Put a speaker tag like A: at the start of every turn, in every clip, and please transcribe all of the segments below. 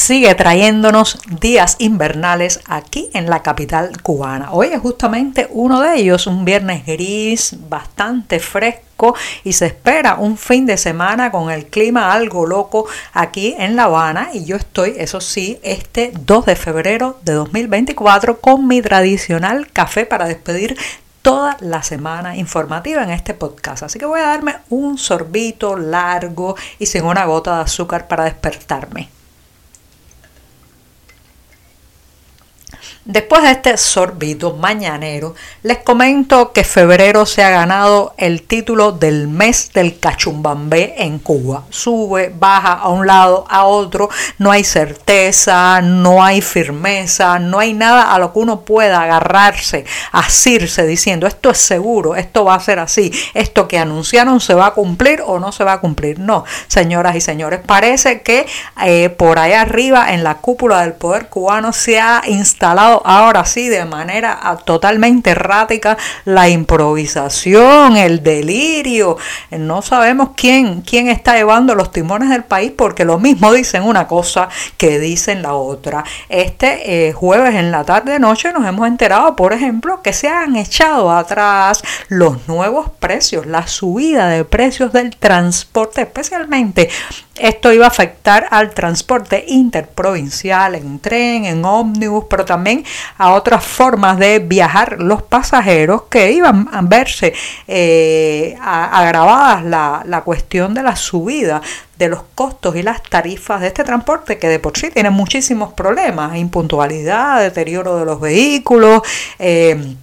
A: sigue trayéndonos días invernales aquí en la capital cubana. Hoy es justamente uno de ellos, un viernes gris, bastante fresco y se espera un fin de semana con el clima algo loco aquí en La Habana y yo estoy, eso sí, este 2 de febrero de 2024 con mi tradicional café para despedir toda la semana informativa en este podcast. Así que voy a darme un sorbito largo y sin una gota de azúcar para despertarme. Después de este sorbito mañanero, les comento que febrero se ha ganado el título del mes del cachumbambé en Cuba. Sube, baja a un lado, a otro, no hay certeza, no hay firmeza, no hay nada a lo que uno pueda agarrarse, asirse diciendo esto es seguro, esto va a ser así, esto que anunciaron se va a cumplir o no se va a cumplir. No, señoras y señores, parece que eh, por allá arriba en la cúpula del poder cubano se ha instalado ahora sí de manera ah, totalmente errática la improvisación, el delirio. No sabemos quién, quién está llevando los timones del país porque lo mismo dicen una cosa que dicen la otra. Este eh, jueves en la tarde noche nos hemos enterado, por ejemplo, que se han echado atrás los nuevos precios, la subida de precios del transporte, especialmente esto iba a afectar al transporte interprovincial, en tren, en ómnibus, pero también a otras formas de viajar los pasajeros que iban a verse eh, agravadas la, la cuestión de la subida de los costos y las tarifas de este transporte que de por sí tiene muchísimos problemas, impuntualidad, deterioro de los vehículos. Eh,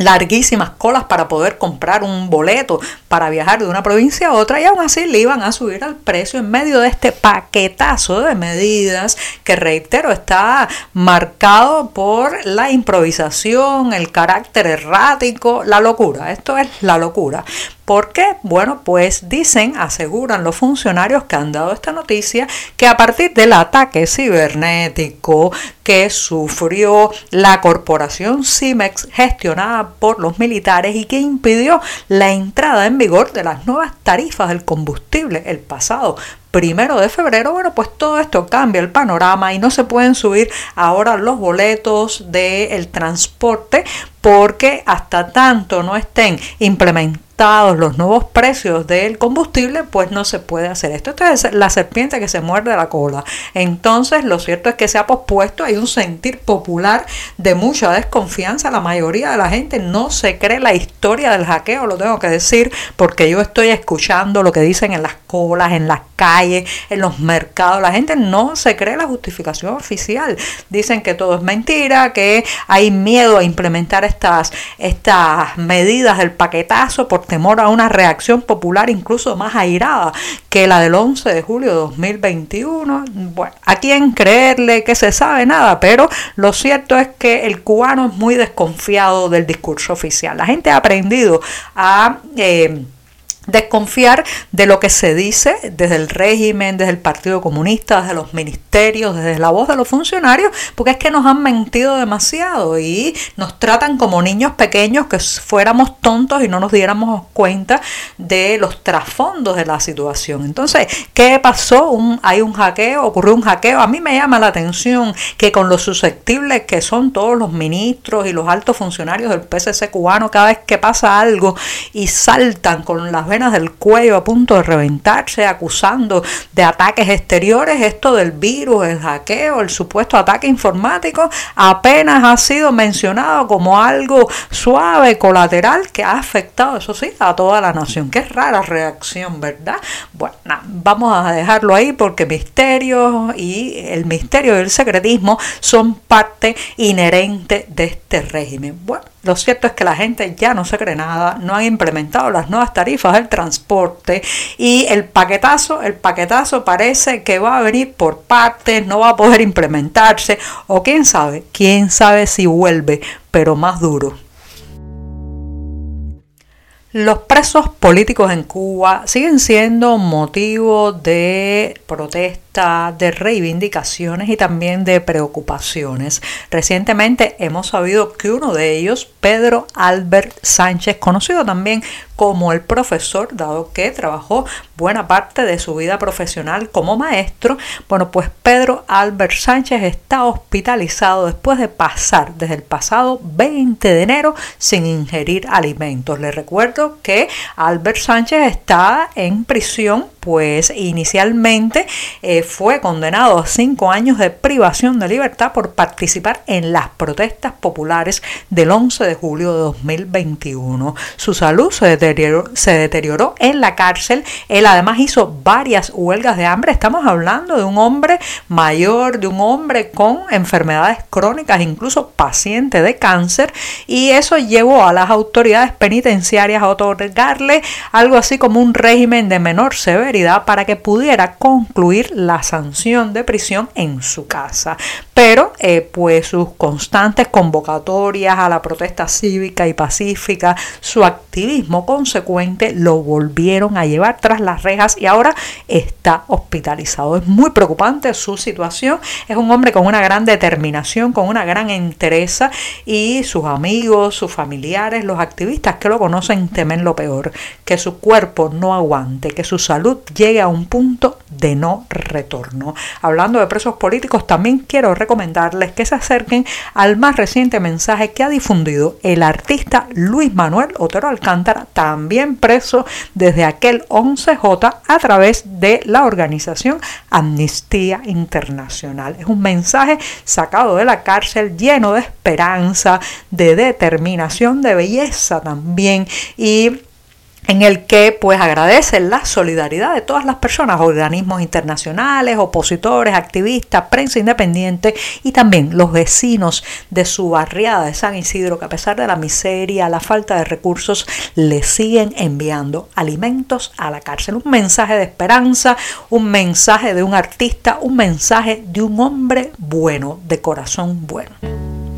A: larguísimas colas para poder comprar un boleto para viajar de una provincia a otra y aún así le iban a subir al precio en medio de este paquetazo de medidas que reitero está marcado por la improvisación, el carácter errático, la locura. Esto es la locura. ¿Por qué? Bueno, pues dicen, aseguran los funcionarios que han dado esta noticia, que a partir del ataque cibernético que sufrió la corporación CIMEX gestionada por los militares y que impidió la entrada en vigor de las nuevas tarifas del combustible el pasado primero de febrero, bueno, pues todo esto cambia el panorama y no se pueden subir ahora los boletos del transporte porque hasta tanto no estén implementados los nuevos precios del combustible, pues no se puede hacer esto. Esto es la serpiente que se muerde la cola. Entonces, lo cierto es que se ha pospuesto, hay un sentir popular de mucha desconfianza. La mayoría de la gente no se cree la historia del hackeo, lo tengo que decir, porque yo estoy escuchando lo que dicen en las colas, en las calles, en los mercados. La gente no se cree la justificación oficial. Dicen que todo es mentira, que hay miedo a implementar estas, estas medidas del paquetazo por temor a una reacción popular incluso más airada que la del 11 de julio de 2021. Bueno, ¿a quién creerle que se sabe nada? Pero lo cierto es que el cubano es muy desconfiado del discurso oficial. La gente ha aprendido a... Eh, desconfiar de lo que se dice desde el régimen, desde el Partido Comunista, desde los ministerios, desde la voz de los funcionarios, porque es que nos han mentido demasiado y nos tratan como niños pequeños que fuéramos tontos y no nos diéramos cuenta de los trasfondos de la situación. Entonces, ¿qué pasó? Hay un hackeo, ocurrió un hackeo. A mí me llama la atención que con lo susceptibles que son todos los ministros y los altos funcionarios del PSC cubano, cada vez que pasa algo y saltan con las venas del cuello a punto de reventarse, acusando de ataques exteriores, esto del virus, el hackeo, el supuesto ataque informático, apenas ha sido mencionado como algo suave, colateral, que ha afectado, eso sí, a toda la nación. Qué rara reacción, ¿verdad? Bueno, vamos a dejarlo ahí porque misterios y el misterio y el secretismo son parte inherente de este régimen. Bueno, lo cierto es que la gente ya no se cree nada, no han implementado las nuevas tarifas del transporte y el paquetazo, el paquetazo parece que va a venir por partes, no va a poder implementarse o quién sabe, quién sabe si vuelve, pero más duro. Los presos políticos en Cuba siguen siendo motivo de protesta, de reivindicaciones y también de preocupaciones. Recientemente hemos sabido que uno de ellos, Pedro Albert Sánchez, conocido también como el profesor, dado que trabajó buena parte de su vida profesional como maestro, bueno, pues Pedro Albert Sánchez está hospitalizado después de pasar desde el pasado 20 de enero sin ingerir alimentos. Le recuerdo que Albert Sánchez está en prisión pues inicialmente eh, fue condenado a cinco años de privación de libertad por participar en las protestas populares del 11 de julio de 2021. Su salud se deterioró, se deterioró en la cárcel. Él además hizo varias huelgas de hambre. Estamos hablando de un hombre mayor, de un hombre con enfermedades crónicas, incluso paciente de cáncer, y eso llevó a las autoridades penitenciarias a otorgarle algo así como un régimen de menor severidad para que pudiera concluir la sanción de prisión en su casa. Pero eh, pues sus constantes convocatorias a la protesta cívica y pacífica, su activismo consecuente lo volvieron a llevar tras las rejas y ahora está hospitalizado. Es muy preocupante su situación. Es un hombre con una gran determinación, con una gran entereza y sus amigos, sus familiares, los activistas que lo conocen temen lo peor, que su cuerpo no aguante, que su salud llegue a un punto de no retorno. Hablando de presos políticos, también quiero recomendarles que se acerquen al más reciente mensaje que ha difundido el artista Luis Manuel Otero Alcántara, también preso desde aquel 11J a través de la organización Amnistía Internacional. Es un mensaje sacado de la cárcel lleno de esperanza, de determinación, de belleza también y en el que pues agradece la solidaridad de todas las personas, organismos internacionales, opositores, activistas, prensa independiente y también los vecinos de su barriada de San Isidro que a pesar de la miseria, la falta de recursos, le siguen enviando alimentos a la cárcel. Un mensaje de esperanza, un mensaje de un artista, un mensaje de un hombre bueno, de corazón bueno.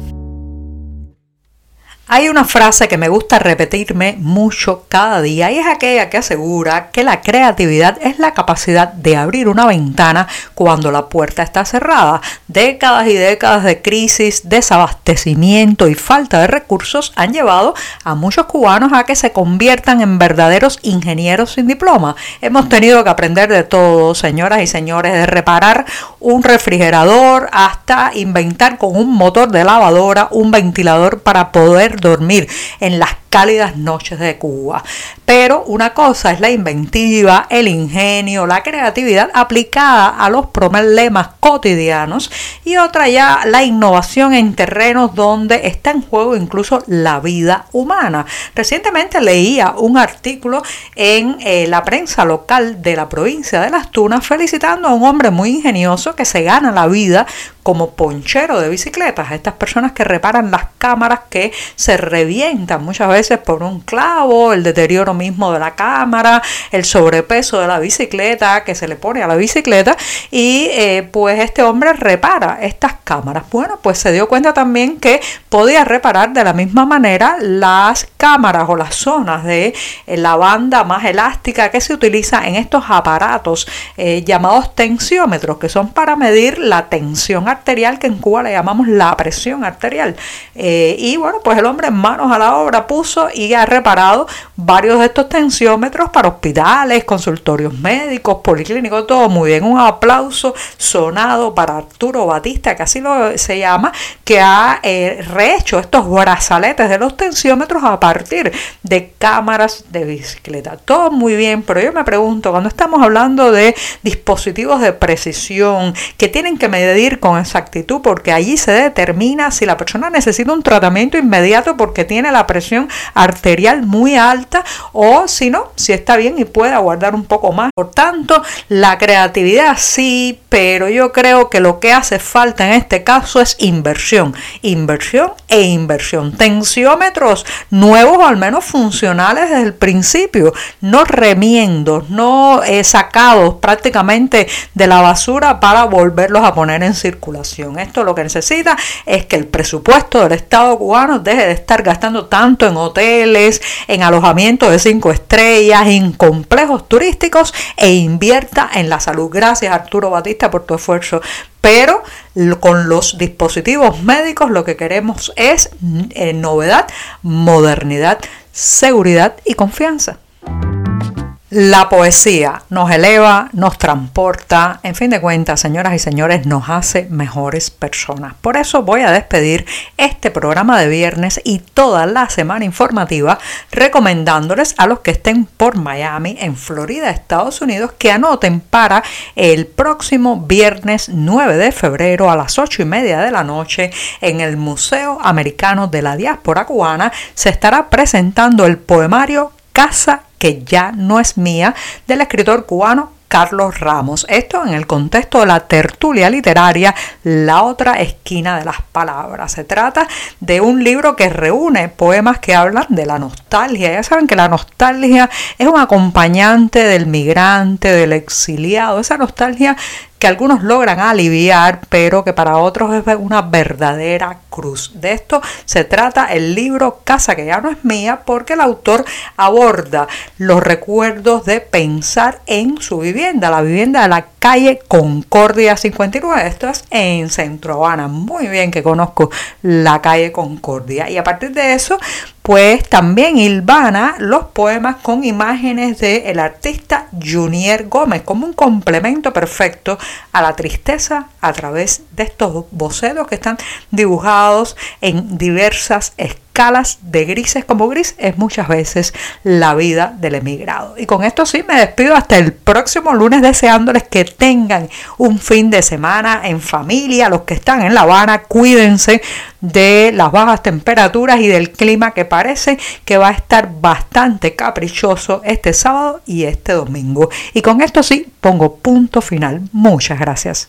A: Hay una frase que me gusta repetirme mucho cada día y es aquella que asegura que la creatividad es la capacidad de abrir una ventana cuando la puerta está cerrada. Décadas y décadas de crisis, desabastecimiento y falta de recursos han llevado a muchos cubanos a que se conviertan en verdaderos ingenieros sin diploma. Hemos tenido que aprender de todo, señoras y señores, de reparar un refrigerador hasta inventar con un motor de lavadora un ventilador para poder dormir en las cálidas noches de Cuba. Pero una cosa es la inventiva, el ingenio, la creatividad aplicada a los problemas cotidianos y otra ya la innovación en terrenos donde está en juego incluso la vida humana. Recientemente leía un artículo en eh, la prensa local de la provincia de Las Tunas felicitando a un hombre muy ingenioso que se gana la vida como ponchero de bicicletas, estas personas que reparan las cámaras que se revientan muchas veces por un clavo, el deterioro mismo de la cámara, el sobrepeso de la bicicleta que se le pone a la bicicleta y eh, pues este hombre repara estas cámaras. Bueno, pues se dio cuenta también que podía reparar de la misma manera las cámaras o las zonas de eh, la banda más elástica que se utiliza en estos aparatos eh, llamados tensiómetros, que son para medir la tensión arterial que en Cuba le llamamos la presión arterial. Y bueno, pues el hombre en manos a la obra puso y ha reparado varios de estos tensiómetros para hospitales, consultorios médicos, policlínicos, todo muy bien. Un aplauso sonado para Arturo Batista, que así lo se llama, que ha eh, rehecho estos brazaletes de los tensiómetros a partir de cámaras de bicicleta. Todo muy bien, pero yo me pregunto, cuando estamos hablando de dispositivos de precisión que tienen que medir con exactitud porque allí se determina si la persona necesita un tratamiento inmediato porque tiene la presión arterial muy alta o si no, si está bien y puede aguardar un poco más. Por tanto, la creatividad sí, pero yo creo que lo que hace falta en este caso es inversión, inversión e inversión. Tensiómetros nuevos o al menos funcionales desde el principio, no remiendos, no eh, sacados prácticamente de la basura para volverlos a poner en circulación. Esto lo que necesita es que el presupuesto del Estado cubano deje de estar gastando tanto en hoteles, en alojamientos de cinco estrellas, en complejos turísticos e invierta en la salud. Gracias Arturo Batista por tu esfuerzo. Pero con los dispositivos médicos lo que queremos es eh, novedad, modernidad, seguridad y confianza. La poesía nos eleva, nos transporta, en fin de cuentas, señoras y señores, nos hace mejores personas. Por eso voy a despedir este programa de viernes y toda la semana informativa recomendándoles a los que estén por Miami, en Florida, Estados Unidos, que anoten para el próximo viernes 9 de febrero a las 8 y media de la noche en el Museo Americano de la Diáspora Cubana se estará presentando el poemario Casa que ya no es mía, del escritor cubano Carlos Ramos. Esto en el contexto de la tertulia literaria La otra esquina de las palabras. Se trata de un libro que reúne poemas que hablan de la nostalgia. Ya saben que la nostalgia es un acompañante del migrante, del exiliado. Esa nostalgia que algunos logran aliviar, pero que para otros es una verdadera cruz. De esto se trata el libro Casa que ya no es mía, porque el autor aborda los recuerdos de pensar en su vivienda, la vivienda de la calle Concordia 59. Esto es en Centro Habana. Muy bien que conozco la calle Concordia. Y a partir de eso, pues también hilvana los poemas con imágenes del el artista Junior Gómez como un complemento perfecto a la tristeza a través de estos bocetos que están dibujados en diversas escalas de grises como gris es muchas veces la vida del emigrado. Y con esto sí me despido hasta el próximo lunes deseándoles que tengan un fin de semana en familia, los que están en La Habana, cuídense de las bajas temperaturas y del clima que parece que va a estar bastante caprichoso este sábado y este domingo. Y con esto sí pongo punto final. Muchas gracias.